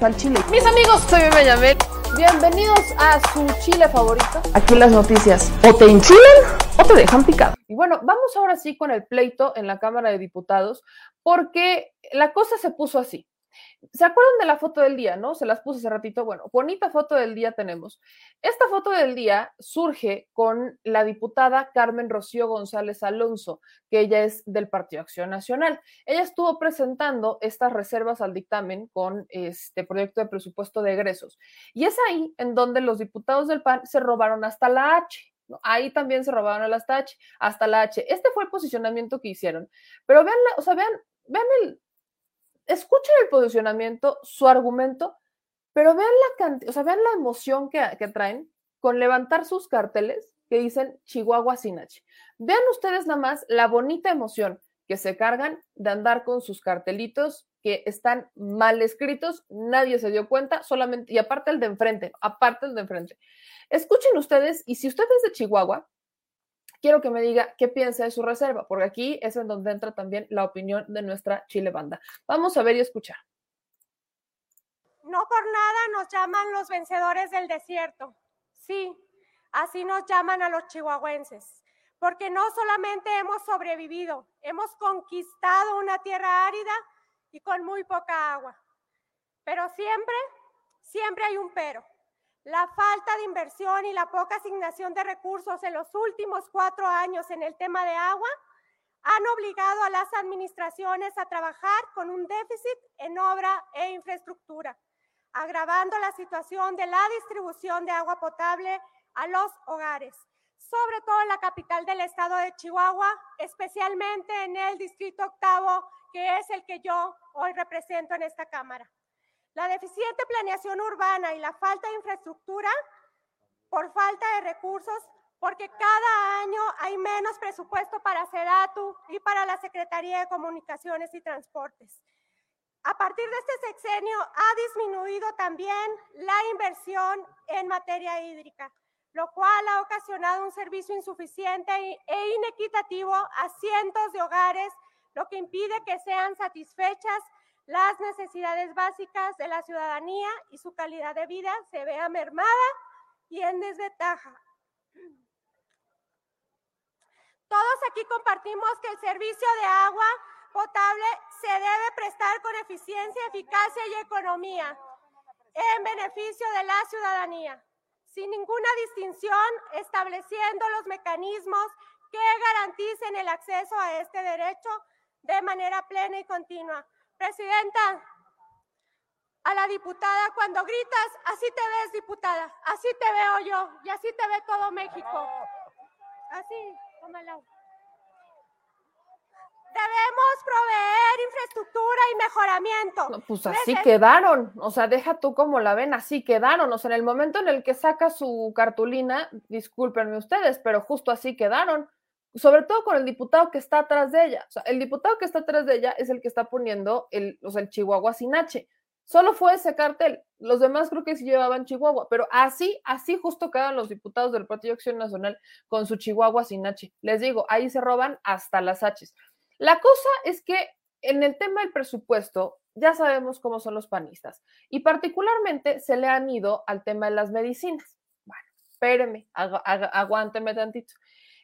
al chile. Mis amigos, soy Benjamín. Bienvenidos a su chile favorito. Aquí las noticias o te enchilan o te dejan picado. Y bueno, vamos ahora sí con el pleito en la Cámara de Diputados, porque la cosa se puso así. ¿Se acuerdan de la foto del día, no? Se las puse hace ratito. Bueno, bonita foto del día tenemos. Esta foto del día surge con la diputada Carmen Rocío González Alonso, que ella es del Partido Acción Nacional. Ella estuvo presentando estas reservas al dictamen con este proyecto de presupuesto de egresos. Y es ahí en donde los diputados del PAN se robaron hasta la H. Ahí también se robaron hasta H, hasta la H. Este fue el posicionamiento que hicieron. Pero vean, o sea, vean, vean el, escuchen el posicionamiento, su argumento, pero vean la cantidad, o sea, vean la emoción que, que, traen con levantar sus carteles que dicen Chihuahua Sinachi. Vean ustedes nada más la bonita emoción que se cargan de andar con sus cartelitos que están mal escritos, nadie se dio cuenta, solamente, y aparte el de enfrente, aparte el de enfrente. Escuchen ustedes, y si usted es de Chihuahua, quiero que me diga qué piensa de su reserva, porque aquí es en donde entra también la opinión de nuestra Chile Banda. Vamos a ver y escuchar. No por nada nos llaman los vencedores del desierto. Sí, así nos llaman a los chihuahuenses, porque no solamente hemos sobrevivido, hemos conquistado una tierra árida y con muy poca agua. Pero siempre, siempre hay un pero. La falta de inversión y la poca asignación de recursos en los últimos cuatro años en el tema de agua han obligado a las administraciones a trabajar con un déficit en obra e infraestructura, agravando la situación de la distribución de agua potable a los hogares, sobre todo en la capital del estado de Chihuahua, especialmente en el distrito octavo, que es el que yo hoy represento en esta Cámara. La deficiente planeación urbana y la falta de infraestructura por falta de recursos, porque cada año hay menos presupuesto para SEDATU y para la Secretaría de Comunicaciones y Transportes. A partir de este sexenio ha disminuido también la inversión en materia hídrica, lo cual ha ocasionado un servicio insuficiente e inequitativo a cientos de hogares, lo que impide que sean satisfechas las necesidades básicas de la ciudadanía y su calidad de vida se vea mermada y en desventaja. Todos aquí compartimos que el servicio de agua potable se debe prestar con eficiencia, eficacia y economía en beneficio de la ciudadanía, sin ninguna distinción, estableciendo los mecanismos que garanticen el acceso a este derecho de manera plena y continua. Presidenta, a la diputada, cuando gritas, así te ves, diputada, así te veo yo y así te ve todo México. Así, tómala. Debemos proveer infraestructura y mejoramiento. No, pues así quedaron, o sea, deja tú como la ven, así quedaron, o sea, en el momento en el que saca su cartulina, discúlpenme ustedes, pero justo así quedaron sobre todo con el diputado que está atrás de ella. El diputado que está atrás de ella es el que está poniendo el, o sea, el Chihuahua sin H. Solo fue ese cartel. Los demás creo que sí llevaban Chihuahua, pero así, así justo quedan los diputados del Partido Acción Nacional con su Chihuahua sin H. Les digo, ahí se roban hasta las Hs. La cosa es que en el tema del presupuesto, ya sabemos cómo son los panistas y particularmente se le han ido al tema de las medicinas. Bueno, espéreme, agu agu aguánteme tantito.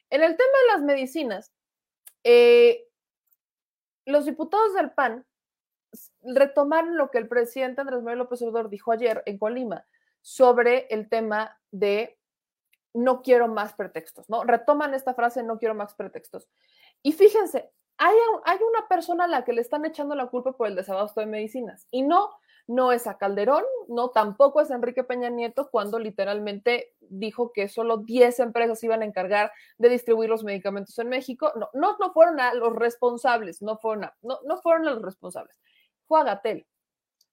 En el tema de las medicinas, eh, los diputados del PAN retomaron lo que el presidente Andrés Manuel López Obrador dijo ayer en Colima sobre el tema de no quiero más pretextos, ¿no? Retoman esta frase, no quiero más pretextos. Y fíjense, hay, hay una persona a la que le están echando la culpa por el desabasto de medicinas y no no es a Calderón, no tampoco es Enrique Peña Nieto cuando literalmente dijo que solo 10 empresas iban a encargar de distribuir los medicamentos en México. No, no, no fueron a los responsables, no fueron a, no, no fueron a los responsables, fue a Gatel.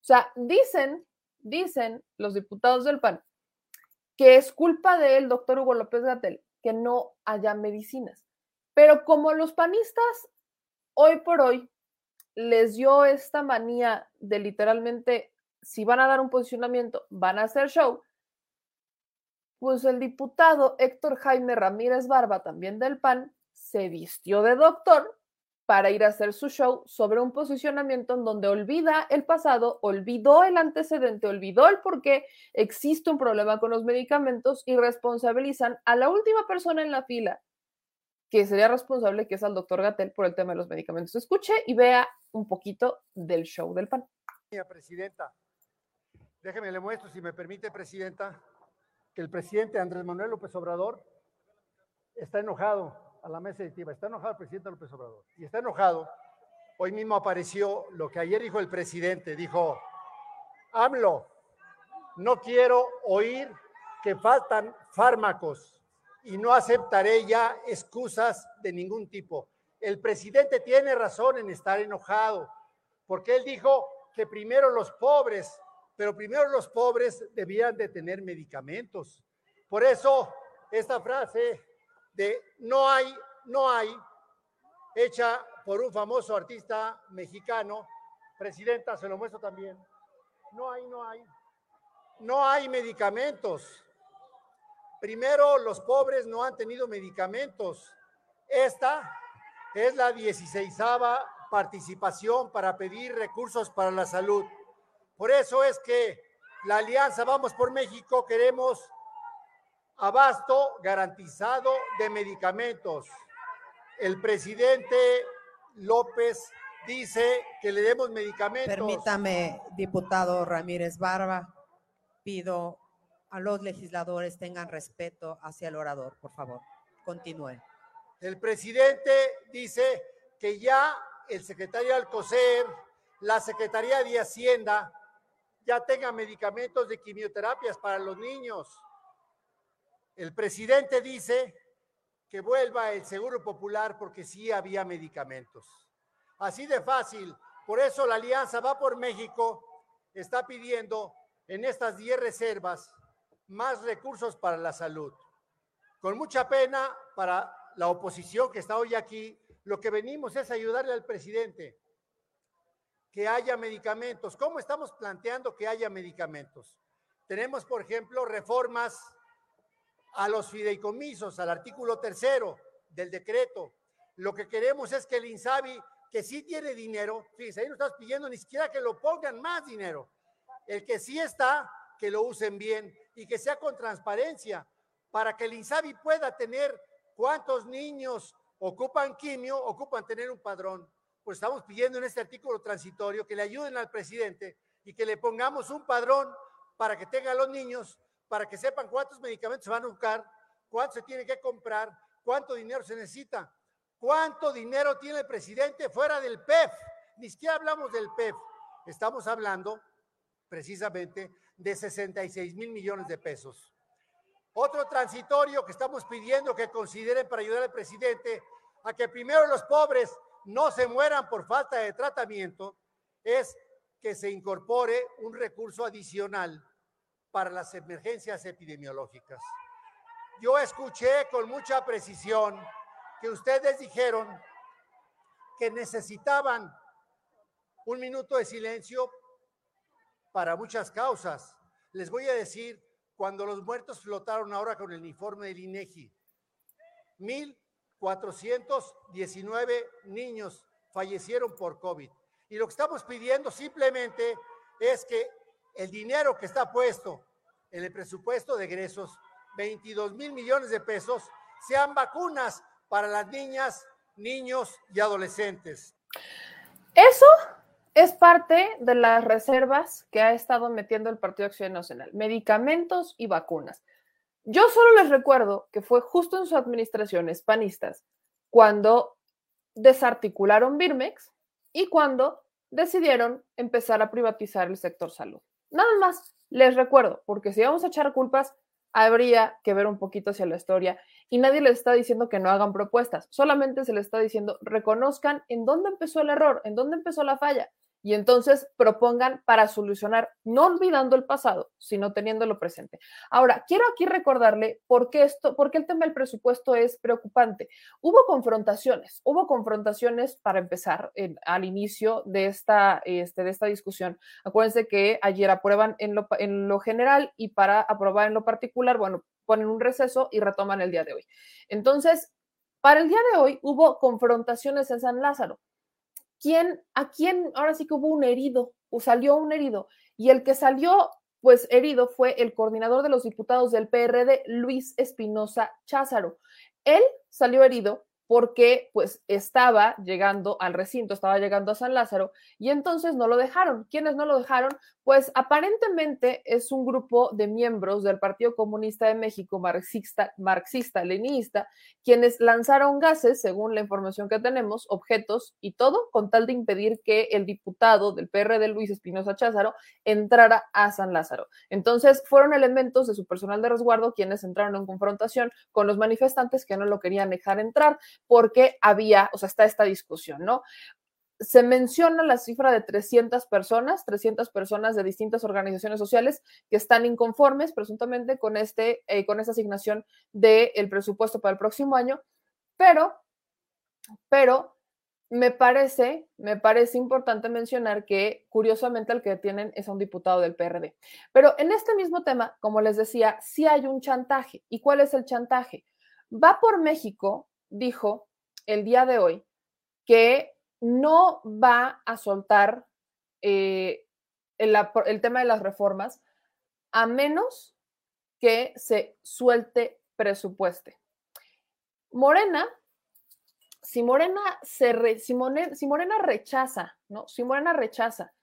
O sea, dicen, dicen los diputados del PAN que es culpa del doctor Hugo López Gatel que no haya medicinas. Pero como los panistas hoy por hoy les dio esta manía de literalmente, si van a dar un posicionamiento, van a hacer show, pues el diputado Héctor Jaime Ramírez Barba, también del PAN, se vistió de doctor para ir a hacer su show sobre un posicionamiento en donde olvida el pasado, olvidó el antecedente, olvidó el por qué existe un problema con los medicamentos y responsabilizan a la última persona en la fila que sería responsable, que es al doctor Gatel, por el tema de los medicamentos. Escuche y vea un poquito del show del PAN. Presidenta, déjeme le muestro, si me permite, Presidenta, que el presidente Andrés Manuel López Obrador está enojado a la mesa directiva. Está enojado el presidente López Obrador. Y está enojado. Hoy mismo apareció lo que ayer dijo el presidente. Dijo, AMLO, no quiero oír que faltan fármacos y no aceptaré ya excusas de ningún tipo. El presidente tiene razón en estar enojado, porque él dijo que primero los pobres, pero primero los pobres debían de tener medicamentos. Por eso, esta frase de no hay, no hay, hecha por un famoso artista mexicano. Presidenta, se lo muestro también. No hay, no hay. No hay medicamentos. Primero, los pobres no han tenido medicamentos. Esta es la 16 participación para pedir recursos para la salud. Por eso es que la Alianza Vamos por México queremos abasto garantizado de medicamentos. El presidente López dice que le demos medicamentos. Permítame, diputado Ramírez Barba, pido a los legisladores tengan respeto hacia el orador, por favor. Continúe. El presidente dice que ya el secretario Alcocer, la Secretaría de Hacienda, ya tenga medicamentos de quimioterapias para los niños. El presidente dice que vuelva el Seguro Popular porque sí había medicamentos. Así de fácil. Por eso la Alianza Va por México está pidiendo en estas 10 reservas más recursos para la salud. Con mucha pena para la oposición que está hoy aquí, lo que venimos es ayudarle al presidente que haya medicamentos. ¿Cómo estamos planteando que haya medicamentos? Tenemos, por ejemplo, reformas a los fideicomisos, al artículo tercero del decreto. Lo que queremos es que el INSABI, que sí tiene dinero, fíjense, ahí no estás pidiendo ni siquiera que lo pongan más dinero. El que sí está, que lo usen bien y que sea con transparencia, para que el INSABI pueda tener cuántos niños ocupan quimio, ocupan tener un padrón. Pues estamos pidiendo en este artículo transitorio que le ayuden al presidente y que le pongamos un padrón para que tengan los niños para que sepan cuántos medicamentos se van a buscar, cuánto se tiene que comprar, cuánto dinero se necesita, cuánto dinero tiene el presidente fuera del PEF. Ni siquiera hablamos del PEF, estamos hablando precisamente de 66 mil millones de pesos. Otro transitorio que estamos pidiendo que consideren para ayudar al presidente a que primero los pobres no se mueran por falta de tratamiento es que se incorpore un recurso adicional para las emergencias epidemiológicas. Yo escuché con mucha precisión que ustedes dijeron que necesitaban un minuto de silencio para muchas causas. Les voy a decir, cuando los muertos flotaron ahora con el uniforme del INEGI, 1.419 niños fallecieron por COVID. Y lo que estamos pidiendo simplemente es que el dinero que está puesto en el presupuesto de egresos, 22 mil millones de pesos, sean vacunas para las niñas, niños y adolescentes. Eso es parte de las reservas que ha estado metiendo el Partido Acción Nacional, medicamentos y vacunas. Yo solo les recuerdo que fue justo en su administración, hispanistas, cuando desarticularon Birmex y cuando decidieron empezar a privatizar el sector salud. Nada más les recuerdo, porque si vamos a echar culpas, habría que ver un poquito hacia la historia y nadie les está diciendo que no hagan propuestas, solamente se les está diciendo reconozcan en dónde empezó el error, en dónde empezó la falla y entonces propongan para solucionar, no olvidando el pasado, sino teniéndolo presente. Ahora, quiero aquí recordarle por qué esto, por qué el tema del presupuesto es preocupante. Hubo confrontaciones, hubo confrontaciones para empezar al inicio de esta, este, de esta discusión. Acuérdense que ayer aprueban en lo, en lo general y para aprobar en lo particular, bueno, ponen un receso y retoman el día de hoy. Entonces, Para el día de hoy hubo confrontaciones en San Lázaro. ¿Quién, a quién, ahora sí que hubo un herido, o salió un herido, y el que salió pues herido fue el coordinador de los diputados del PRD, Luis Espinosa Cházaro. Él salió herido porque pues estaba llegando al recinto, estaba llegando a San Lázaro y entonces no lo dejaron. ¿Quiénes no lo dejaron? Pues aparentemente es un grupo de miembros del Partido Comunista de México marxista, marxista, leninista, quienes lanzaron gases, según la información que tenemos, objetos y todo, con tal de impedir que el diputado del PRD, Luis Espinosa Cházaro, entrara a San Lázaro. Entonces fueron elementos de su personal de resguardo quienes entraron en confrontación con los manifestantes que no lo querían dejar entrar porque había, o sea, está esta discusión, ¿no? Se menciona la cifra de 300 personas, 300 personas de distintas organizaciones sociales que están inconformes presuntamente con, este, eh, con esta asignación del presupuesto para el próximo año, pero, pero me parece, me parece importante mencionar que curiosamente el que tienen es a un diputado del PRD. Pero en este mismo tema, como les decía, sí hay un chantaje. ¿Y cuál es el chantaje? Va por México, dijo el día de hoy, que no va a soltar eh, el, tema de las reformas a menos que se suelte presupuesto. Morena, si Morena, se si, Morena rechaza, ¿no? Si Morena rechaza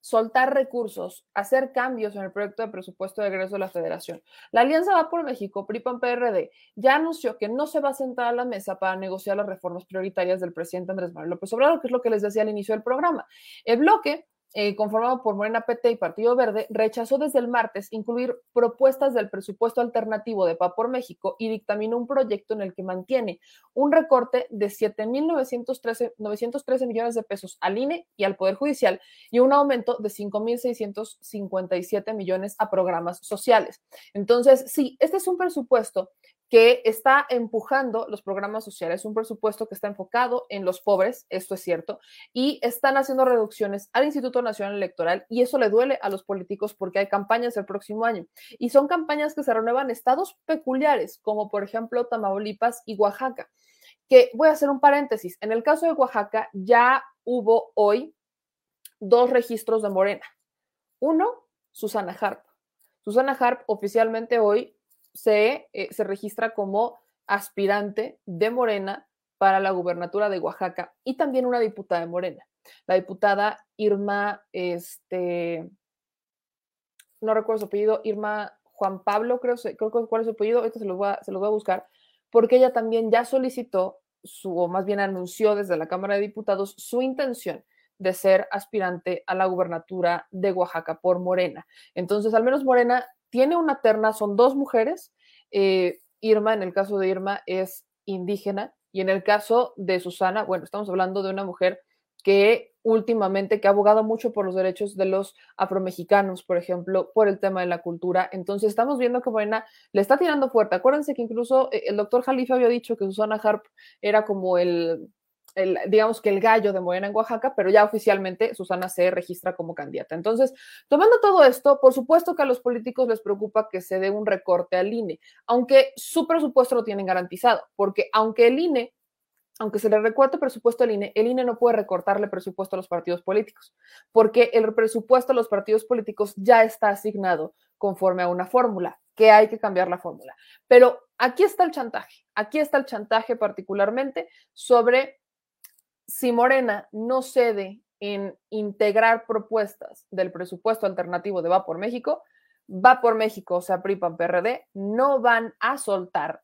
soltar recursos, hacer cambios en el proyecto de presupuesto de egreso de la federación. La Alianza Va por México, PRI-PAN-PRD, ya anunció que no se va a sentar a la mesa para negociar las reformas prioritarias del presidente Andrés Manuel López Obrador, que es lo que les decía al inicio del programa. El bloque eh, conformado por Morena PT y Partido Verde, rechazó desde el martes incluir propuestas del presupuesto alternativo de PA por México y dictaminó un proyecto en el que mantiene un recorte de 7.913 millones de pesos al INE y al Poder Judicial y un aumento de 5.657 millones a programas sociales. Entonces, sí, este es un presupuesto que está empujando los programas sociales, un presupuesto que está enfocado en los pobres, esto es cierto, y están haciendo reducciones al Instituto Nacional Electoral y eso le duele a los políticos porque hay campañas el próximo año y son campañas que se renuevan estados peculiares, como por ejemplo Tamaulipas y Oaxaca. Que voy a hacer un paréntesis, en el caso de Oaxaca ya hubo hoy dos registros de Morena. Uno, Susana Harp. Susana Harp oficialmente hoy se, eh, se registra como aspirante de Morena para la gubernatura de Oaxaca y también una diputada de Morena, la diputada Irma, este, no recuerdo su apellido, Irma Juan Pablo, creo, creo cuál es su apellido, esto se los, voy a, se los voy a buscar, porque ella también ya solicitó, su, o más bien anunció desde la Cámara de Diputados su intención de ser aspirante a la gubernatura de Oaxaca por Morena. Entonces, al menos Morena tiene una terna, son dos mujeres. Eh, Irma, en el caso de Irma, es indígena y en el caso de Susana, bueno, estamos hablando de una mujer que últimamente, que ha abogado mucho por los derechos de los afromexicanos, por ejemplo, por el tema de la cultura. Entonces, estamos viendo que Morena le está tirando fuerte. Acuérdense que incluso eh, el doctor Jalifa había dicho que Susana Harp era como el, digamos que el gallo de Morena en Oaxaca, pero ya oficialmente Susana se registra como candidata. Entonces, tomando todo esto, por supuesto que a los políticos les preocupa que se dé un recorte al INE, aunque su presupuesto lo tienen garantizado, porque aunque el INE aunque se le recorte presupuesto al INE, el INE no puede recortarle presupuesto a los partidos políticos, porque el presupuesto a los partidos políticos ya está asignado conforme a una fórmula, que hay que cambiar la fórmula. Pero aquí está el chantaje, aquí está el chantaje particularmente sobre si Morena no cede en integrar propuestas del presupuesto alternativo de Va por México, Va por México, o sea, PRIPAN, PRD, no van a soltar,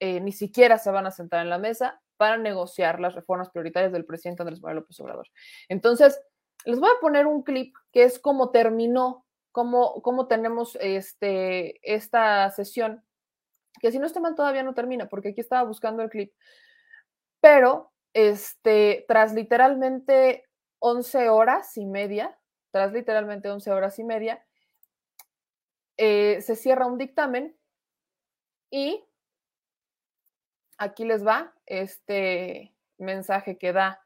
eh, ni siquiera se van a sentar en la mesa para negociar las reformas prioritarias del presidente Andrés Manuel López Obrador. Entonces, les voy a poner un clip que es cómo terminó, cómo, cómo tenemos este, esta sesión, que si no está mal todavía no termina, porque aquí estaba buscando el clip, pero este, tras literalmente 11 horas y media, tras literalmente 11 horas y media, eh, se cierra un dictamen y aquí les va este mensaje que da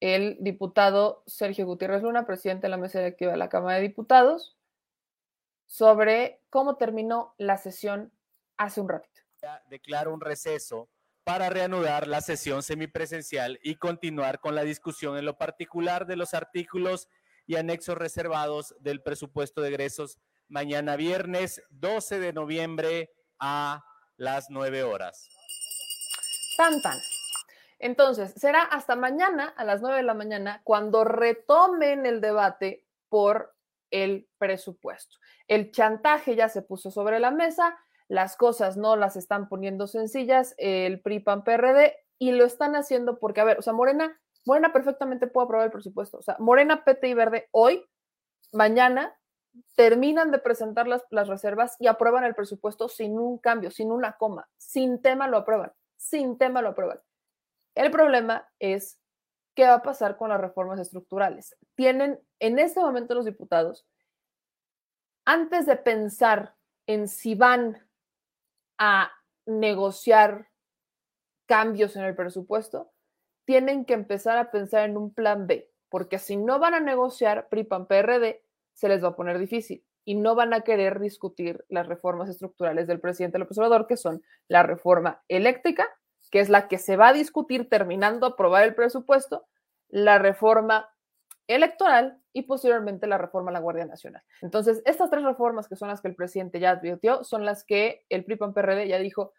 el diputado Sergio Gutiérrez Luna, presidente de la mesa directiva de la Cámara de Diputados, sobre cómo terminó la sesión hace un ratito. Declaro un receso para reanudar la sesión semipresencial y continuar con la discusión en lo particular de los artículos y anexos reservados del presupuesto de egresos mañana viernes 12 de noviembre a las 9 horas. Tan, tan. Entonces, será hasta mañana a las 9 de la mañana cuando retomen el debate por el presupuesto. El chantaje ya se puso sobre la mesa, las cosas no las están poniendo sencillas, el PRI, PAN, PRD, y lo están haciendo porque, a ver, o sea, Morena, Morena perfectamente puede aprobar el presupuesto. O sea, Morena, PT y Verde hoy, mañana, terminan de presentar las, las reservas y aprueban el presupuesto sin un cambio, sin una coma, sin tema lo aprueban, sin tema lo aprueban. El problema es qué va a pasar con las reformas estructurales. Tienen en este momento los diputados, antes de pensar en si van a negociar cambios en el presupuesto, tienen que empezar a pensar en un plan B, porque si no van a negociar PRIPAN PRD, se les va a poner difícil y no van a querer discutir las reformas estructurales del presidente López Obrador, que son la reforma eléctrica, que es la que se va a discutir terminando aprobar el presupuesto, la reforma electoral y posteriormente la reforma a la Guardia Nacional. Entonces, estas tres reformas que son las que el presidente ya advirtió son las que el PRI-PAN-PRD ya dijo,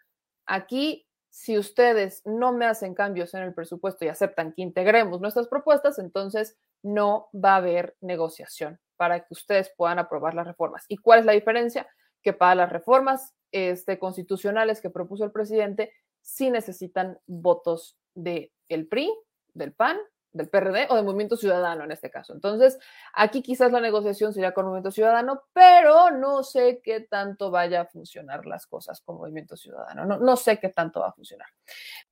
aquí si ustedes no me hacen cambios en el presupuesto y aceptan que integremos nuestras propuestas, entonces no va a haber negociación para que ustedes puedan aprobar las reformas. ¿Y cuál es la diferencia? Que para las reformas este, constitucionales que propuso el presidente, sí necesitan votos del el PRI, del PAN del PRD o del Movimiento Ciudadano en este caso. Entonces, aquí quizás la negociación sería con Movimiento Ciudadano, pero no sé qué tanto vaya a funcionar las cosas con Movimiento Ciudadano. No, no sé qué tanto va a funcionar.